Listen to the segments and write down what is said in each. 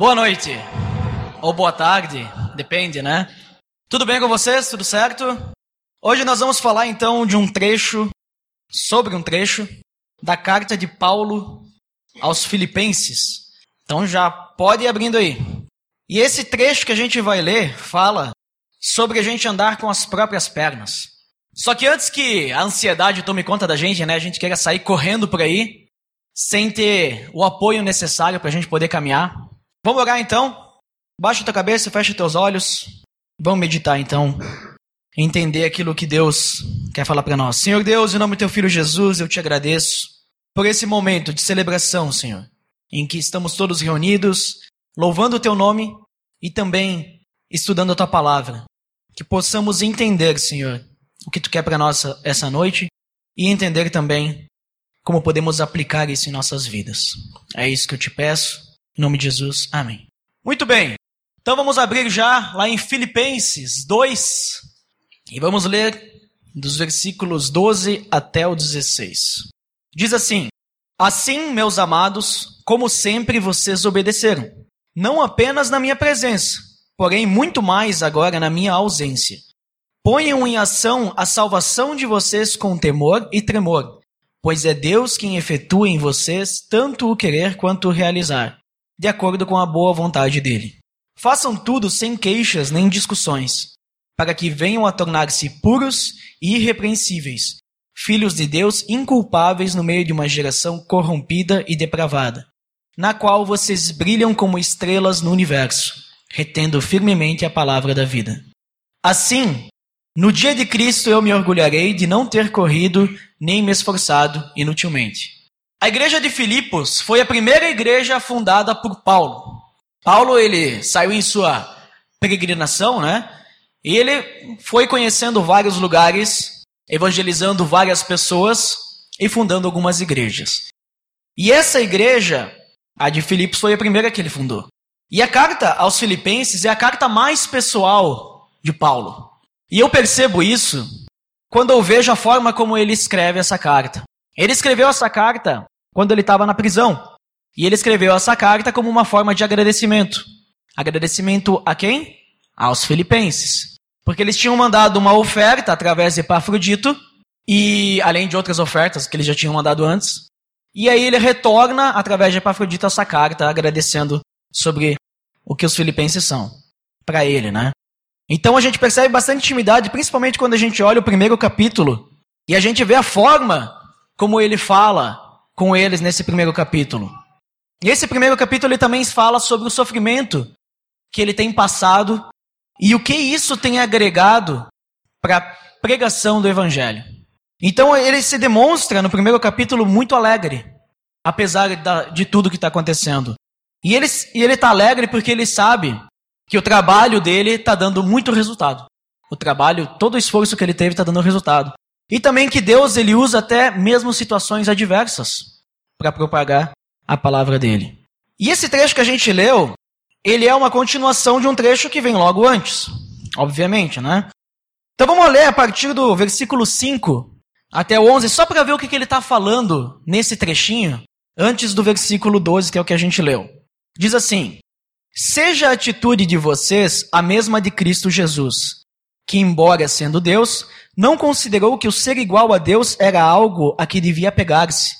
Boa noite. Ou boa tarde, depende, né? Tudo bem com vocês? Tudo certo? Hoje nós vamos falar então de um trecho, sobre um trecho, da carta de Paulo aos Filipenses. Então já pode ir abrindo aí. E esse trecho que a gente vai ler fala sobre a gente andar com as próprias pernas. Só que antes que a ansiedade tome conta da gente, né, a gente queira sair correndo por aí, sem ter o apoio necessário para a gente poder caminhar, Vamos orar então? Baixa tua cabeça, fecha teus olhos. Vamos meditar então. Entender aquilo que Deus quer falar para nós. Senhor Deus, em nome do teu filho Jesus, eu te agradeço por esse momento de celebração, Senhor, em que estamos todos reunidos, louvando o teu nome e também estudando a tua palavra. Que possamos entender, Senhor, o que tu quer para nós essa noite e entender também como podemos aplicar isso em nossas vidas. É isso que eu te peço em nome de Jesus, amém. Muito bem, então vamos abrir já lá em Filipenses 2 e vamos ler dos versículos 12 até o 16. Diz assim: Assim, meus amados, como sempre vocês obedeceram, não apenas na minha presença, porém muito mais agora na minha ausência. Ponham em ação a salvação de vocês com temor e tremor, pois é Deus quem efetua em vocês tanto o querer quanto o realizar de acordo com a boa vontade dele. Façam tudo sem queixas nem discussões, para que venham a tornar-se puros e irrepreensíveis, filhos de Deus inculpáveis no meio de uma geração corrompida e depravada, na qual vocês brilham como estrelas no universo, retendo firmemente a palavra da vida. Assim, no dia de Cristo eu me orgulharei de não ter corrido nem me esforçado inutilmente. A igreja de Filipos foi a primeira igreja fundada por Paulo. Paulo ele saiu em sua peregrinação, né? E ele foi conhecendo vários lugares, evangelizando várias pessoas e fundando algumas igrejas. E essa igreja, a de Filipos, foi a primeira que ele fundou. E a carta aos Filipenses é a carta mais pessoal de Paulo. E eu percebo isso quando eu vejo a forma como ele escreve essa carta. Ele escreveu essa carta quando ele estava na prisão. E ele escreveu essa carta como uma forma de agradecimento. Agradecimento a quem? Aos filipenses. Porque eles tinham mandado uma oferta através de Epafrodito, e além de outras ofertas que eles já tinham mandado antes. E aí ele retorna através de Epafrodito essa carta agradecendo sobre o que os filipenses são para ele, né? Então a gente percebe bastante intimidade, principalmente quando a gente olha o primeiro capítulo e a gente vê a forma como ele fala com eles nesse primeiro capítulo. E esse primeiro capítulo ele também fala sobre o sofrimento que ele tem passado e o que isso tem agregado para a pregação do evangelho. Então ele se demonstra no primeiro capítulo muito alegre, apesar de tudo que está acontecendo. E ele está alegre porque ele sabe que o trabalho dele está dando muito resultado. O trabalho, todo o esforço que ele teve está dando resultado. E também que Deus ele usa até mesmo situações adversas para propagar a palavra dele. E esse trecho que a gente leu, ele é uma continuação de um trecho que vem logo antes, obviamente, né? Então vamos ler a partir do versículo 5 até o 11, só para ver o que, que ele está falando nesse trechinho, antes do versículo 12, que é o que a gente leu. Diz assim: Seja a atitude de vocês a mesma de Cristo Jesus, que, embora sendo Deus, não considerou que o ser igual a Deus era algo a que devia pegar-se,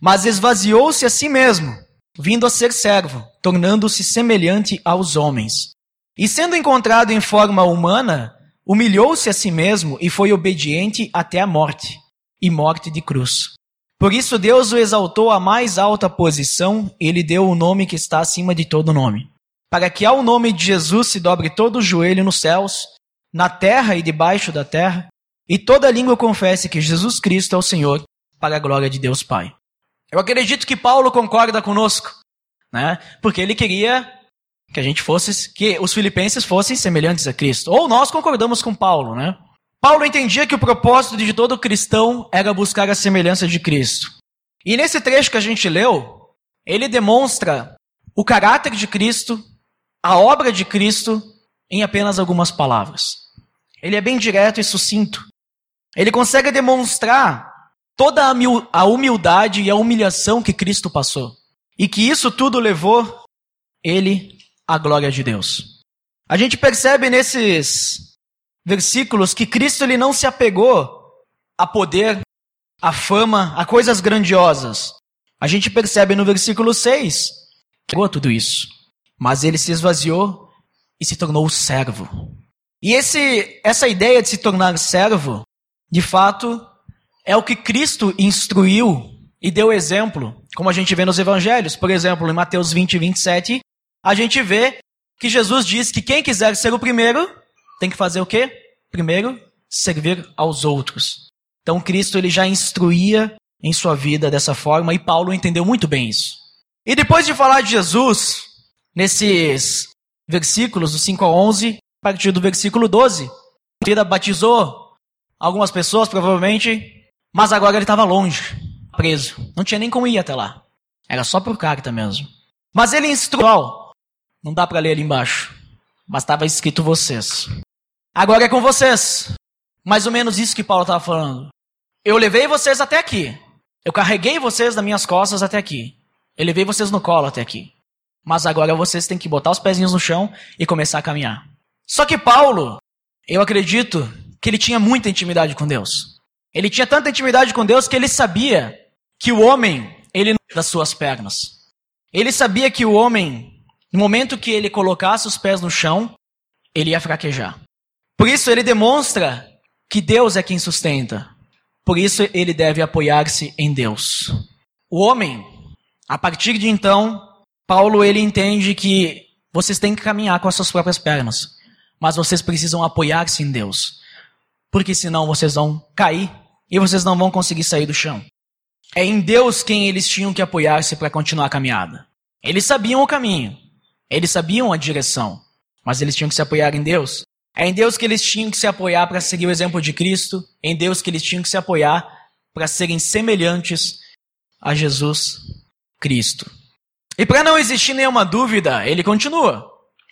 mas esvaziou-se a si mesmo, vindo a ser servo, tornando-se semelhante aos homens. E sendo encontrado em forma humana, humilhou-se a si mesmo e foi obediente até a morte e morte de cruz. Por isso Deus o exaltou à mais alta posição e lhe deu o nome que está acima de todo nome, para que ao nome de Jesus se dobre todo o joelho nos céus na terra e debaixo da terra, e toda língua confesse que Jesus Cristo é o Senhor, para a glória de Deus Pai. Eu acredito que Paulo concorda conosco, né? Porque ele queria que a gente fosse, que os filipenses fossem semelhantes a Cristo. Ou nós concordamos com Paulo, né? Paulo entendia que o propósito de todo cristão era buscar a semelhança de Cristo. E nesse trecho que a gente leu, ele demonstra o caráter de Cristo, a obra de Cristo em apenas algumas palavras. Ele é bem direto e sucinto. Ele consegue demonstrar toda a humildade e a humilhação que Cristo passou. E que isso tudo levou ele a glória de Deus. A gente percebe nesses versículos que Cristo ele não se apegou a poder, a fama, a coisas grandiosas. A gente percebe no versículo 6 que tudo isso, mas ele se esvaziou e se tornou servo. E esse, essa ideia de se tornar servo, de fato, é o que Cristo instruiu e deu exemplo, como a gente vê nos evangelhos. Por exemplo, em Mateus 20, 27, a gente vê que Jesus diz que quem quiser ser o primeiro tem que fazer o quê? Primeiro, servir aos outros. Então Cristo ele já instruía em sua vida dessa forma e Paulo entendeu muito bem isso. E depois de falar de Jesus, nesses versículos do 5 a 11, a partir do versículo 12, ele batizou algumas pessoas, provavelmente, mas agora ele estava longe, preso. Não tinha nem como ir até lá. Era só por carta mesmo. Mas ele instruiu. Não dá para ler ali embaixo. Mas estava escrito vocês. Agora é com vocês. Mais ou menos isso que Paulo estava falando. Eu levei vocês até aqui. Eu carreguei vocês nas minhas costas até aqui. Eu levei vocês no colo até aqui. Mas agora vocês têm que botar os pezinhos no chão e começar a caminhar. Só que Paulo, eu acredito que ele tinha muita intimidade com Deus. Ele tinha tanta intimidade com Deus que ele sabia que o homem, ele não das suas pernas. Ele sabia que o homem, no momento que ele colocasse os pés no chão, ele ia fraquejar. Por isso ele demonstra que Deus é quem sustenta. Por isso ele deve apoiar-se em Deus. O homem, a partir de então, Paulo ele entende que vocês têm que caminhar com as suas próprias pernas, mas vocês precisam apoiar-se em Deus, porque senão vocês vão cair e vocês não vão conseguir sair do chão. É em Deus quem eles tinham que apoiar-se para continuar a caminhada. Eles sabiam o caminho, eles sabiam a direção, mas eles tinham que se apoiar em Deus. É em Deus que eles tinham que se apoiar para seguir o exemplo de Cristo, é em Deus que eles tinham que se apoiar para serem semelhantes a Jesus Cristo. E para não existir nenhuma dúvida, ele continua.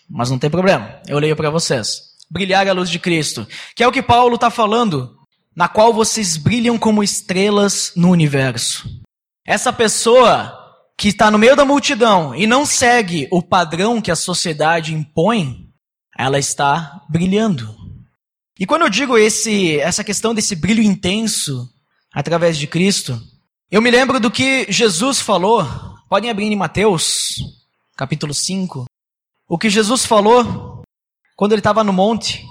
Mas não tem problema, eu leio para vocês. Brilhar a luz de Cristo, que é o que Paulo está falando, na qual vocês brilham como estrelas no universo. Essa pessoa que está no meio da multidão e não segue o padrão que a sociedade impõe, ela está brilhando. E quando eu digo esse, essa questão desse brilho intenso através de Cristo, eu me lembro do que Jesus falou Podem abrir em Mateus, capítulo 5. O que Jesus falou quando ele estava no monte,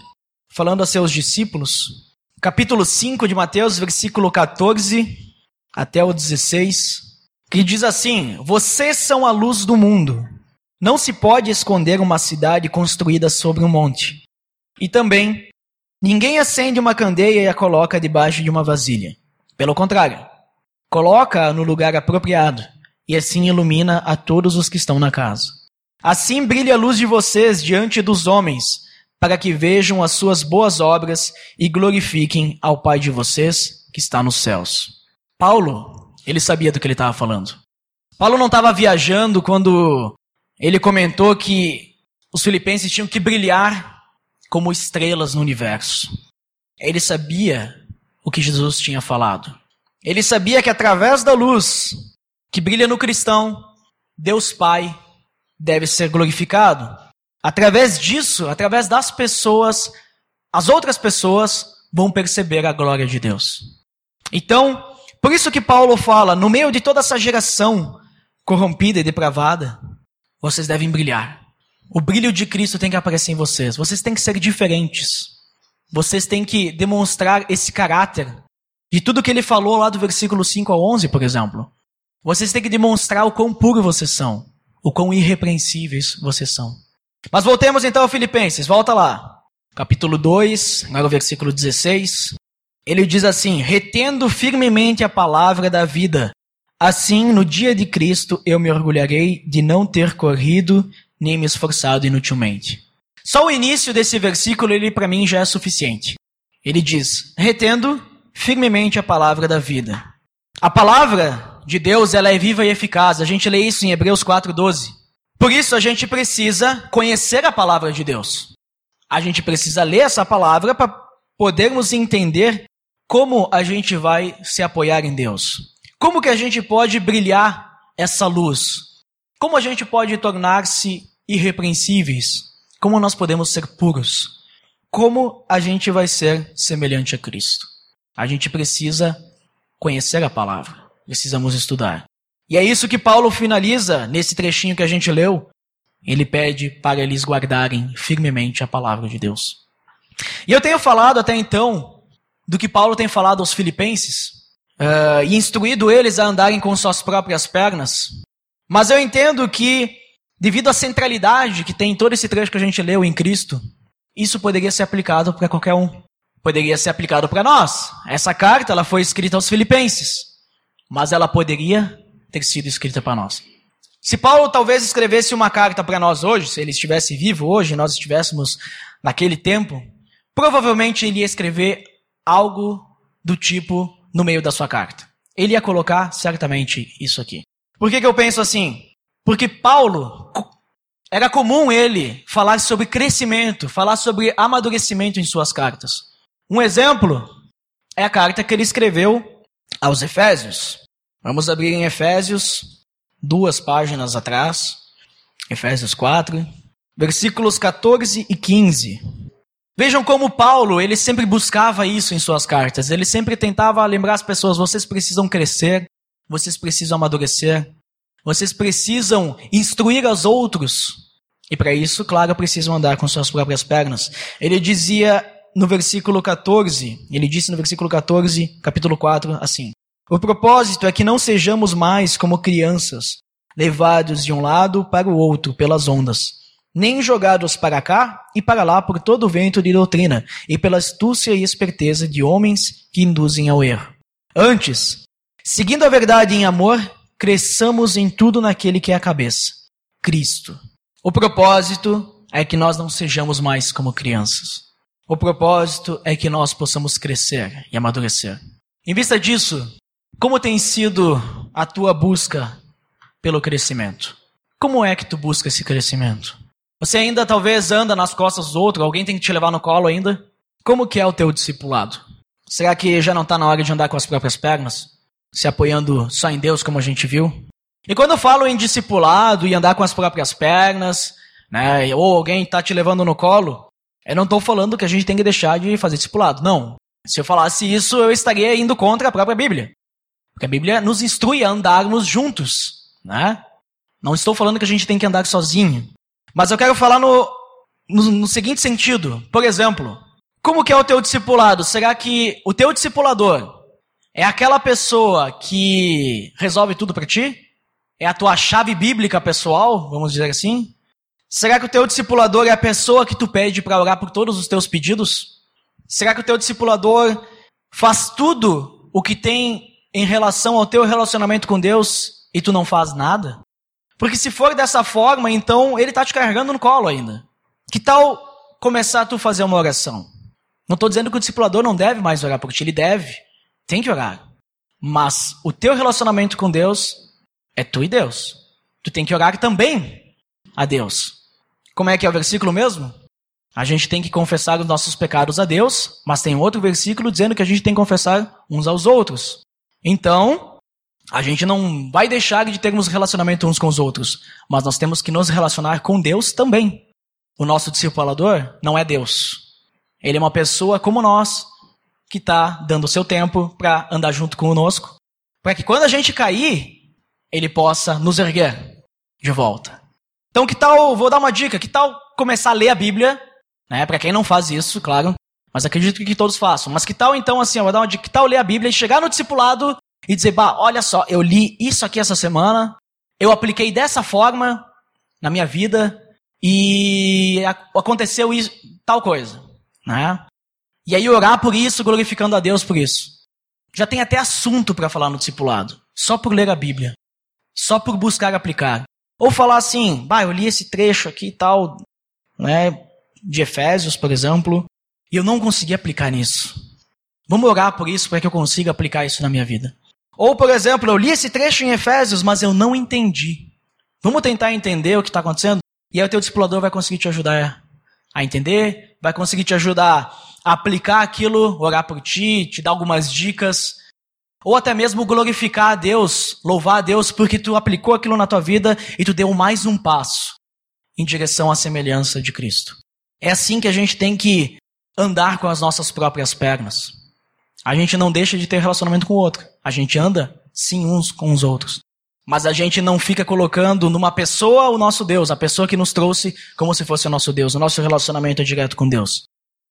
falando a seus discípulos. Capítulo 5 de Mateus, versículo 14 até o 16, que diz assim: Vocês são a luz do mundo. Não se pode esconder uma cidade construída sobre um monte. E também, ninguém acende uma candeia e a coloca debaixo de uma vasilha. Pelo contrário, coloca-a no lugar apropriado e assim ilumina a todos os que estão na casa. Assim brilha a luz de vocês diante dos homens, para que vejam as suas boas obras e glorifiquem ao Pai de vocês que está nos céus. Paulo, ele sabia do que ele estava falando. Paulo não estava viajando quando ele comentou que os filipenses tinham que brilhar como estrelas no universo. Ele sabia o que Jesus tinha falado. Ele sabia que através da luz que brilha no cristão, Deus Pai deve ser glorificado. Através disso, através das pessoas, as outras pessoas vão perceber a glória de Deus. Então, por isso que Paulo fala, no meio de toda essa geração corrompida e depravada, vocês devem brilhar. O brilho de Cristo tem que aparecer em vocês. Vocês têm que ser diferentes. Vocês têm que demonstrar esse caráter de tudo que ele falou lá do versículo 5 ao 11, por exemplo. Vocês têm que demonstrar o quão puro vocês são, o quão irrepreensíveis vocês são. Mas voltemos então a Filipenses, volta lá. Capítulo 2, agora versículo 16. Ele diz assim: Retendo firmemente a palavra da vida, assim no dia de Cristo eu me orgulharei de não ter corrido nem me esforçado inutilmente. Só o início desse versículo, ele para mim já é suficiente. Ele diz: Retendo firmemente a palavra da vida. A palavra de Deus ela é viva e eficaz. A gente lê isso em Hebreus 4:12. Por isso a gente precisa conhecer a palavra de Deus. A gente precisa ler essa palavra para podermos entender como a gente vai se apoiar em Deus. Como que a gente pode brilhar essa luz? Como a gente pode tornar-se irrepreensíveis? Como nós podemos ser puros? Como a gente vai ser semelhante a Cristo? A gente precisa conhecer a palavra, precisamos estudar. E é isso que Paulo finaliza nesse trechinho que a gente leu. Ele pede para eles guardarem firmemente a palavra de Deus. E eu tenho falado até então do que Paulo tem falado aos filipenses uh, e instruído eles a andarem com suas próprias pernas. Mas eu entendo que, devido à centralidade que tem em todo esse trecho que a gente leu em Cristo, isso poderia ser aplicado para qualquer um. Poderia ser aplicado para nós. Essa carta ela foi escrita aos filipenses, mas ela poderia ter sido escrita para nós. Se Paulo talvez escrevesse uma carta para nós hoje, se ele estivesse vivo hoje, nós estivéssemos naquele tempo, provavelmente ele ia escrever algo do tipo no meio da sua carta. Ele ia colocar certamente isso aqui. Por que, que eu penso assim? Porque Paulo, era comum ele falar sobre crescimento, falar sobre amadurecimento em suas cartas. Um exemplo é a carta que ele escreveu aos Efésios. Vamos abrir em Efésios, duas páginas atrás. Efésios 4, versículos 14 e 15. Vejam como Paulo, ele sempre buscava isso em suas cartas. Ele sempre tentava lembrar as pessoas: vocês precisam crescer, vocês precisam amadurecer, vocês precisam instruir aos outros. E para isso, claro, precisam andar com suas próprias pernas. Ele dizia no versículo 14, ele disse no versículo 14, capítulo 4, assim: O propósito é que não sejamos mais como crianças, levados de um lado para o outro pelas ondas nem jogados para cá e para lá por todo o vento de doutrina, e pela astúcia e esperteza de homens que induzem ao erro. Antes, seguindo a verdade em amor, cresçamos em tudo naquele que é a cabeça, Cristo. O propósito é que nós não sejamos mais como crianças. O propósito é que nós possamos crescer e amadurecer. Em vista disso, como tem sido a tua busca pelo crescimento? Como é que tu busca esse crescimento? Você ainda talvez anda nas costas dos outros, alguém tem que te levar no colo ainda. Como que é o teu discipulado? Será que já não está na hora de andar com as próprias pernas? Se apoiando só em Deus, como a gente viu? E quando eu falo em discipulado e andar com as próprias pernas, né, ou alguém está te levando no colo, eu não estou falando que a gente tem que deixar de fazer discipulado. Não. Se eu falasse isso, eu estaria indo contra a própria Bíblia. Porque a Bíblia nos instrui a andarmos juntos, né? Não estou falando que a gente tem que andar sozinho. Mas eu quero falar no, no, no seguinte sentido. Por exemplo, como que é o teu discipulado? Será que o teu discipulador é aquela pessoa que resolve tudo para ti? É a tua chave bíblica pessoal, vamos dizer assim? Será que o teu discipulador é a pessoa que tu pede para orar por todos os teus pedidos? Será que o teu discipulador faz tudo o que tem em relação ao teu relacionamento com Deus e tu não faz nada? Porque se for dessa forma, então ele está te carregando no colo ainda. Que tal começar a tu fazer uma oração? Não estou dizendo que o discipulador não deve mais orar por ti, ele deve. Tem que orar. Mas o teu relacionamento com Deus é tu e Deus. Tu tem que orar também a Deus. Como é que é o versículo mesmo? A gente tem que confessar os nossos pecados a Deus, mas tem outro versículo dizendo que a gente tem que confessar uns aos outros. Então, a gente não vai deixar de termos relacionamento uns com os outros, mas nós temos que nos relacionar com Deus também. O nosso discipulador não é Deus. Ele é uma pessoa como nós, que está dando o seu tempo para andar junto conosco, para que quando a gente cair, ele possa nos erguer de volta. Então, que tal, vou dar uma dica, que tal começar a ler a Bíblia, né? Para quem não faz isso, claro, mas acredito que todos façam. Mas que tal então assim, eu vou dar uma dica, que tal ler a Bíblia e chegar no discipulado e dizer, bah, olha só, eu li isso aqui essa semana, eu apliquei dessa forma na minha vida e aconteceu isso, tal coisa, né? E aí orar por isso, glorificando a Deus por isso. Já tem até assunto para falar no discipulado, só por ler a Bíblia, só por buscar aplicar. Ou falar assim, bah, eu li esse trecho aqui e tal, né, de Efésios, por exemplo, e eu não consegui aplicar nisso. Vamos orar por isso para que eu consiga aplicar isso na minha vida. Ou, por exemplo, eu li esse trecho em Efésios, mas eu não entendi. Vamos tentar entender o que está acontecendo? E aí o teu discipulador vai conseguir te ajudar a entender, vai conseguir te ajudar a aplicar aquilo, orar por ti, te dar algumas dicas. Ou até mesmo glorificar a Deus, louvar a Deus porque tu aplicou aquilo na tua vida e tu deu mais um passo em direção à semelhança de Cristo. É assim que a gente tem que andar com as nossas próprias pernas. A gente não deixa de ter relacionamento com o outro. A gente anda, sim, uns com os outros. Mas a gente não fica colocando numa pessoa o nosso Deus, a pessoa que nos trouxe como se fosse o nosso Deus. O nosso relacionamento é direto com Deus.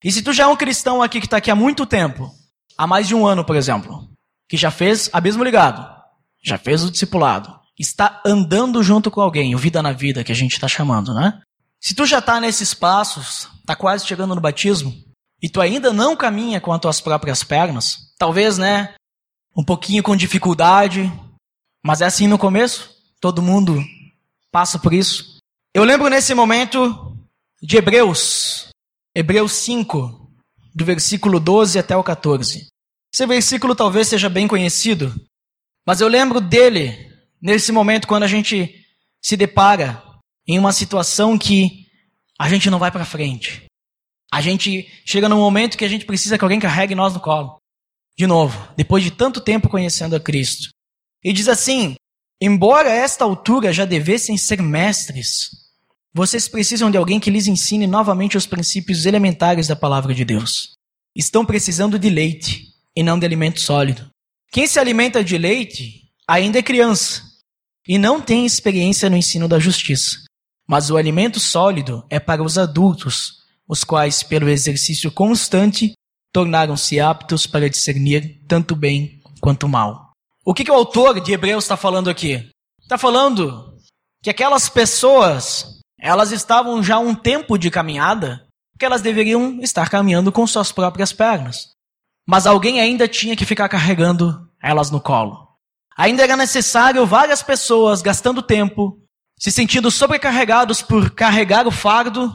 E se tu já é um cristão aqui que está aqui há muito tempo, há mais de um ano, por exemplo, que já fez abismo ligado, já fez o discipulado, está andando junto com alguém, o vida na vida que a gente está chamando, né? Se tu já está nesses passos, está quase chegando no batismo, e tu ainda não caminha com as tuas próprias pernas, talvez, né, um pouquinho com dificuldade, mas é assim no começo, todo mundo passa por isso. Eu lembro nesse momento de Hebreus, Hebreus 5, do versículo 12 até o 14. Esse versículo talvez seja bem conhecido, mas eu lembro dele nesse momento quando a gente se depara em uma situação que a gente não vai para frente. A gente chega num momento que a gente precisa que alguém carregue nós no colo. De novo, depois de tanto tempo conhecendo a Cristo. E diz assim: Embora a esta altura já devessem ser mestres, vocês precisam de alguém que lhes ensine novamente os princípios elementares da palavra de Deus. Estão precisando de leite e não de alimento sólido. Quem se alimenta de leite ainda é criança e não tem experiência no ensino da justiça. Mas o alimento sólido é para os adultos, os quais, pelo exercício constante, tornaram-se aptos para discernir tanto bem quanto mal. O que, que o autor de Hebreus está falando aqui? Está falando que aquelas pessoas, elas estavam já um tempo de caminhada, que elas deveriam estar caminhando com suas próprias pernas. Mas alguém ainda tinha que ficar carregando elas no colo. Ainda era necessário várias pessoas gastando tempo, se sentindo sobrecarregados por carregar o fardo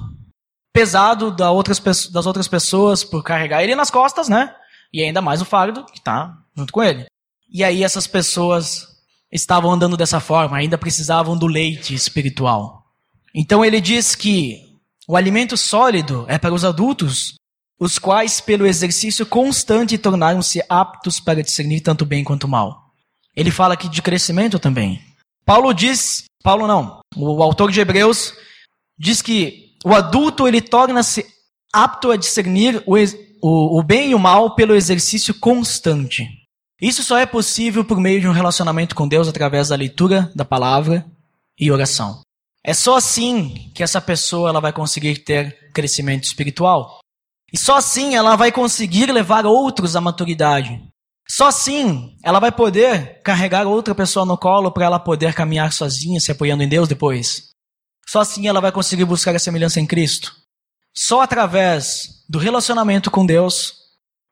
pesado das outras, das outras pessoas por carregar ele nas costas, né? E ainda mais o fardo que está junto com ele. E aí essas pessoas estavam andando dessa forma, ainda precisavam do leite espiritual. Então ele diz que o alimento sólido é para os adultos, os quais, pelo exercício constante, tornaram-se aptos para discernir tanto bem quanto mal. Ele fala aqui de crescimento também. Paulo diz, Paulo não, o autor de Hebreus diz que o adulto ele torna-se apto a discernir o, o, o bem e o mal pelo exercício constante. Isso só é possível por meio de um relacionamento com Deus através da leitura da palavra e oração. É só assim que essa pessoa ela vai conseguir ter crescimento espiritual. E só assim ela vai conseguir levar outros à maturidade. Só assim ela vai poder carregar outra pessoa no colo para ela poder caminhar sozinha, se apoiando em Deus depois. Só assim ela vai conseguir buscar a semelhança em Cristo. Só através do relacionamento com Deus,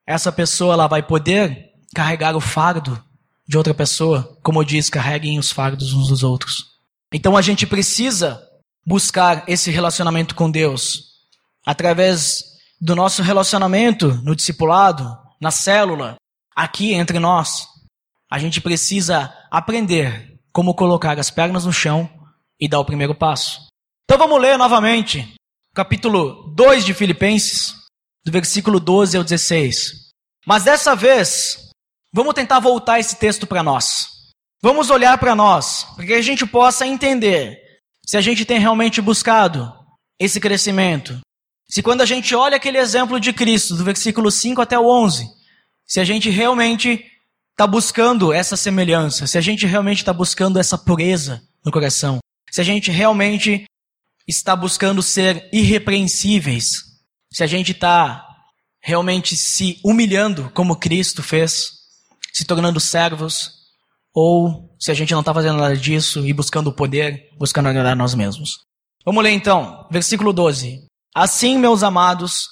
essa pessoa ela vai poder carregar o fardo de outra pessoa, como diz, carreguem os fardos uns dos outros. Então a gente precisa buscar esse relacionamento com Deus através do nosso relacionamento no discipulado, na célula, aqui entre nós. A gente precisa aprender como colocar as pernas no chão e dar o primeiro passo. Então vamos ler novamente, capítulo 2 de Filipenses, do versículo 12 ao 16. Mas dessa vez, vamos tentar voltar esse texto para nós. Vamos olhar para nós, para que a gente possa entender se a gente tem realmente buscado esse crescimento. Se quando a gente olha aquele exemplo de Cristo, do versículo 5 até o 11, se a gente realmente está buscando essa semelhança, se a gente realmente está buscando essa pureza no coração, se a gente realmente está buscando ser irrepreensíveis, se a gente está realmente se humilhando como Cristo fez, se tornando servos, ou se a gente não está fazendo nada disso e buscando o poder, buscando agradar nós mesmos. Vamos ler então, versículo 12. Assim, meus amados,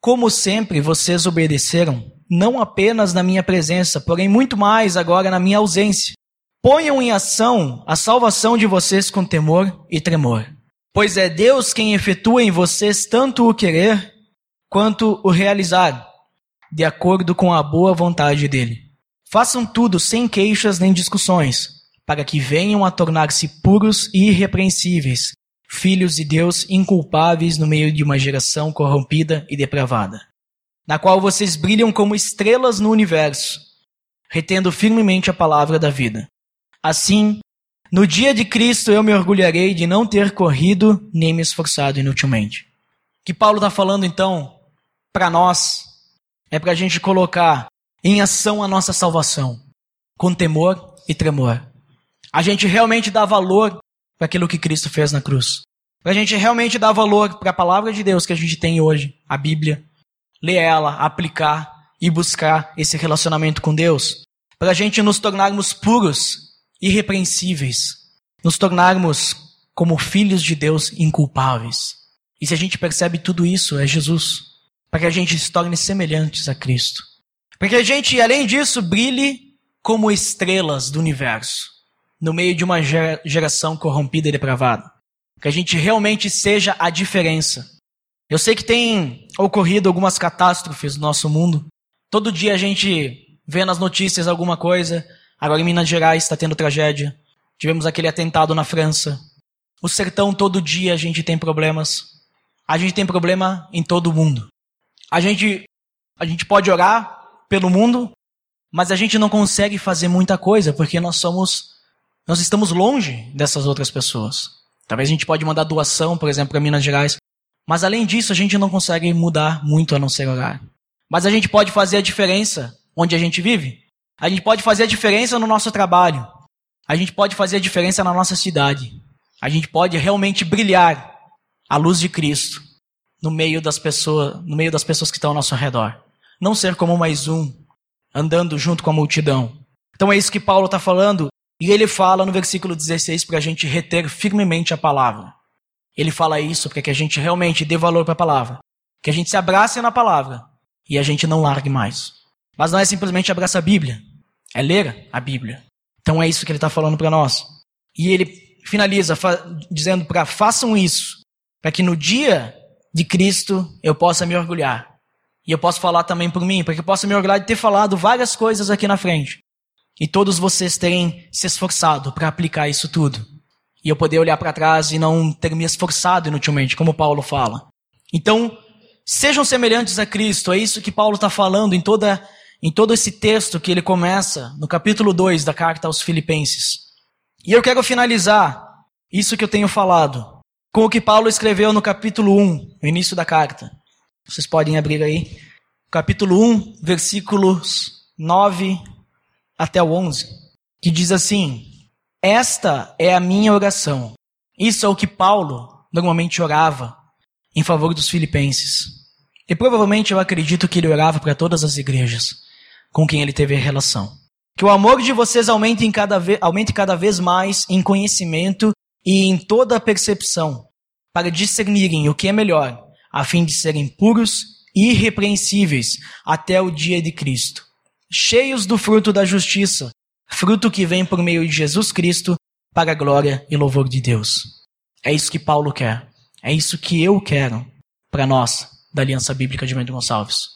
como sempre vocês obedeceram, não apenas na minha presença, porém muito mais agora na minha ausência. Ponham em ação a salvação de vocês com temor e tremor Pois é Deus quem efetua em vocês tanto o querer quanto o realizar, de acordo com a boa vontade dele. Façam tudo sem queixas nem discussões, para que venham a tornar-se puros e irrepreensíveis, filhos de Deus inculpáveis no meio de uma geração corrompida e depravada, na qual vocês brilham como estrelas no universo, retendo firmemente a palavra da vida. Assim, no dia de Cristo eu me orgulharei de não ter corrido nem me esforçado inutilmente. O que Paulo está falando então para nós é para a gente colocar em ação a nossa salvação, com temor e tremor. A gente realmente dá valor para aquilo que Cristo fez na cruz. Para a gente realmente dar valor para a palavra de Deus que a gente tem hoje, a Bíblia, ler ela, aplicar e buscar esse relacionamento com Deus. Para a gente nos tornarmos puros, irrepreensíveis, nos tornarmos como filhos de Deus inculpáveis. E se a gente percebe tudo isso, é Jesus. Para que a gente se torne semelhantes a Cristo. Para que a gente, além disso, brilhe como estrelas do universo, no meio de uma geração corrompida e depravada. Que a gente realmente seja a diferença. Eu sei que tem ocorrido algumas catástrofes no nosso mundo. Todo dia a gente vê nas notícias alguma coisa. Agora em Minas Gerais está tendo tragédia. Tivemos aquele atentado na França. O sertão, todo dia a gente tem problemas. A gente tem problema em todo o mundo. A gente, a gente pode orar pelo mundo, mas a gente não consegue fazer muita coisa porque nós somos, nós estamos longe dessas outras pessoas. Talvez a gente pode mandar doação, por exemplo, para Minas Gerais, mas além disso a gente não consegue mudar muito a não ser orar. Mas a gente pode fazer a diferença onde a gente vive. A gente pode fazer a diferença no nosso trabalho. A gente pode fazer a diferença na nossa cidade. A gente pode realmente brilhar a luz de Cristo no meio das pessoas, no meio das pessoas que estão ao nosso redor. Não ser como mais um, andando junto com a multidão. Então é isso que Paulo está falando, e ele fala no versículo 16 para a gente reter firmemente a palavra. Ele fala isso para que a gente realmente dê valor para a palavra, que a gente se abrace na palavra e a gente não largue mais. Mas não é simplesmente abraçar a Bíblia, é ler a Bíblia. Então é isso que ele está falando para nós. E ele finaliza dizendo para façam isso, para que no dia de Cristo eu possa me orgulhar e eu posso falar também por mim, porque eu posso me orgulhar de ter falado várias coisas aqui na frente. E todos vocês terem se esforçado para aplicar isso tudo. E eu poder olhar para trás e não ter me esforçado inutilmente, como Paulo fala. Então, sejam semelhantes a Cristo. É isso que Paulo está falando em, toda, em todo esse texto que ele começa no capítulo 2 da carta aos Filipenses. E eu quero finalizar isso que eu tenho falado com o que Paulo escreveu no capítulo 1, no início da carta. Vocês podem abrir aí. Capítulo 1, versículos 9 até o 11. Que diz assim: Esta é a minha oração. Isso é o que Paulo normalmente orava em favor dos filipenses. E provavelmente eu acredito que ele orava para todas as igrejas com quem ele teve relação. Que o amor de vocês aumente, cada vez, aumente cada vez mais em conhecimento e em toda a percepção, para discernirem o que é melhor a fim de serem puros e irrepreensíveis até o dia de Cristo, cheios do fruto da justiça, fruto que vem por meio de Jesus Cristo para a glória e louvor de Deus. É isso que Paulo quer. É isso que eu quero para nós da Aliança Bíblica de Mendes Gonçalves.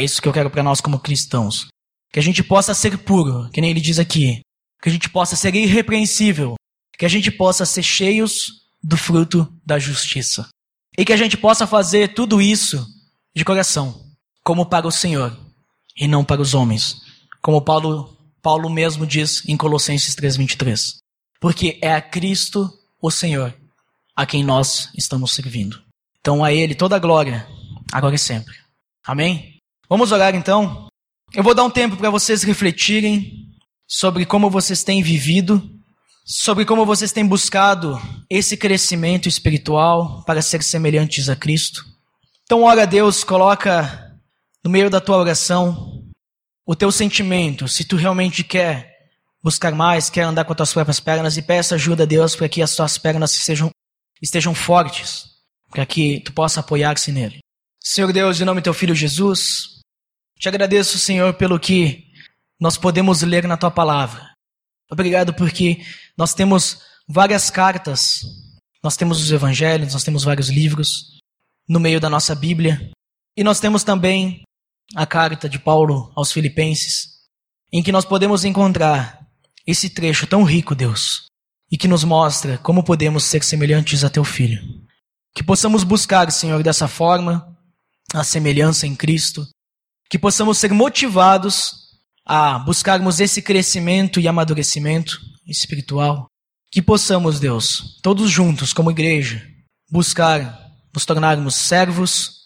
É isso que eu quero para nós como cristãos. Que a gente possa ser puro, que nem ele diz aqui. Que a gente possa ser irrepreensível. Que a gente possa ser cheios do fruto da justiça. E que a gente possa fazer tudo isso de coração, como para o Senhor e não para os homens, como Paulo, Paulo mesmo diz em Colossenses 3:23. Porque é a Cristo, o Senhor, a quem nós estamos servindo. Então a ele toda a glória, agora e sempre. Amém? Vamos orar então. Eu vou dar um tempo para vocês refletirem sobre como vocês têm vivido sobre como vocês têm buscado esse crescimento espiritual para ser semelhantes a Cristo. Então, ora a Deus, coloca no meio da tua oração o teu sentimento, se tu realmente quer buscar mais, quer andar com as tuas próprias pernas e peça ajuda a Deus para que as tuas pernas sejam, estejam fortes, para que tu possa apoiar-se nele. Senhor Deus, em nome do teu filho Jesus, te agradeço, Senhor, pelo que nós podemos ler na tua palavra. Obrigado porque nós temos várias cartas, nós temos os evangelhos, nós temos vários livros no meio da nossa Bíblia. E nós temos também a carta de Paulo aos Filipenses, em que nós podemos encontrar esse trecho tão rico, Deus, e que nos mostra como podemos ser semelhantes a teu filho. Que possamos buscar, Senhor, dessa forma a semelhança em Cristo, que possamos ser motivados a buscarmos esse crescimento e amadurecimento espiritual. Que possamos, Deus, todos juntos, como igreja, buscar nos tornarmos servos,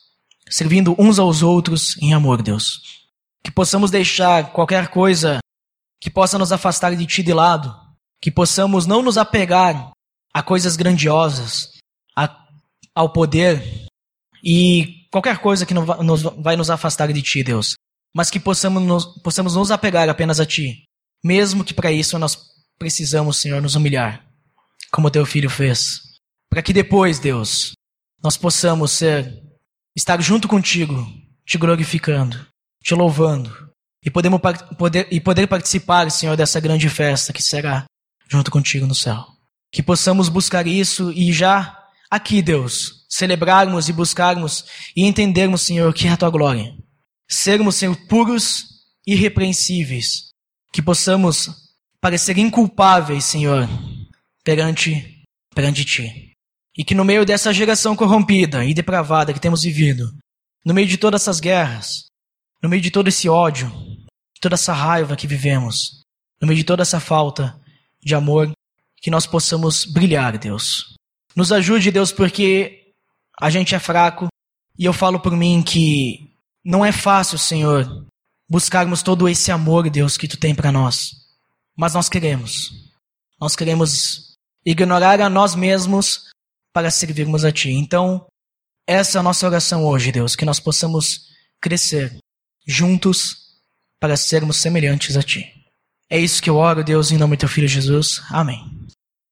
servindo uns aos outros em amor, Deus. Que possamos deixar qualquer coisa que possa nos afastar de Ti de lado, que possamos não nos apegar a coisas grandiosas, a, ao poder e qualquer coisa que nos, vai nos afastar de Ti, Deus, mas que possamos nos, possamos nos apegar apenas a Ti, mesmo que para isso nós precisamos, Senhor, nos humilhar, como Teu Filho fez, para que depois, Deus, nós possamos ser, estar junto contigo, te glorificando, te louvando, e, podemos, poder, e poder participar, Senhor, dessa grande festa que será junto contigo no céu. Que possamos buscar isso e já aqui, Deus, celebrarmos e buscarmos e entendermos, Senhor, que é a tua glória. Sermos, Senhor, puros irrepreensíveis. Que possamos parecer inculpáveis, Senhor, perante, perante ti. E que no meio dessa geração corrompida e depravada que temos vivido, no meio de todas essas guerras, no meio de todo esse ódio, toda essa raiva que vivemos, no meio de toda essa falta de amor, que nós possamos brilhar, Deus. Nos ajude, Deus, porque a gente é fraco e eu falo por mim que não é fácil, Senhor, buscarmos todo esse amor, Deus, que tu tem para nós. Mas nós queremos. Nós queremos ignorar a nós mesmos para servirmos a Ti. Então, essa é a nossa oração hoje, Deus, que nós possamos crescer juntos para sermos semelhantes a Ti. É isso que eu oro, Deus, em nome do Teu Filho Jesus. Amém.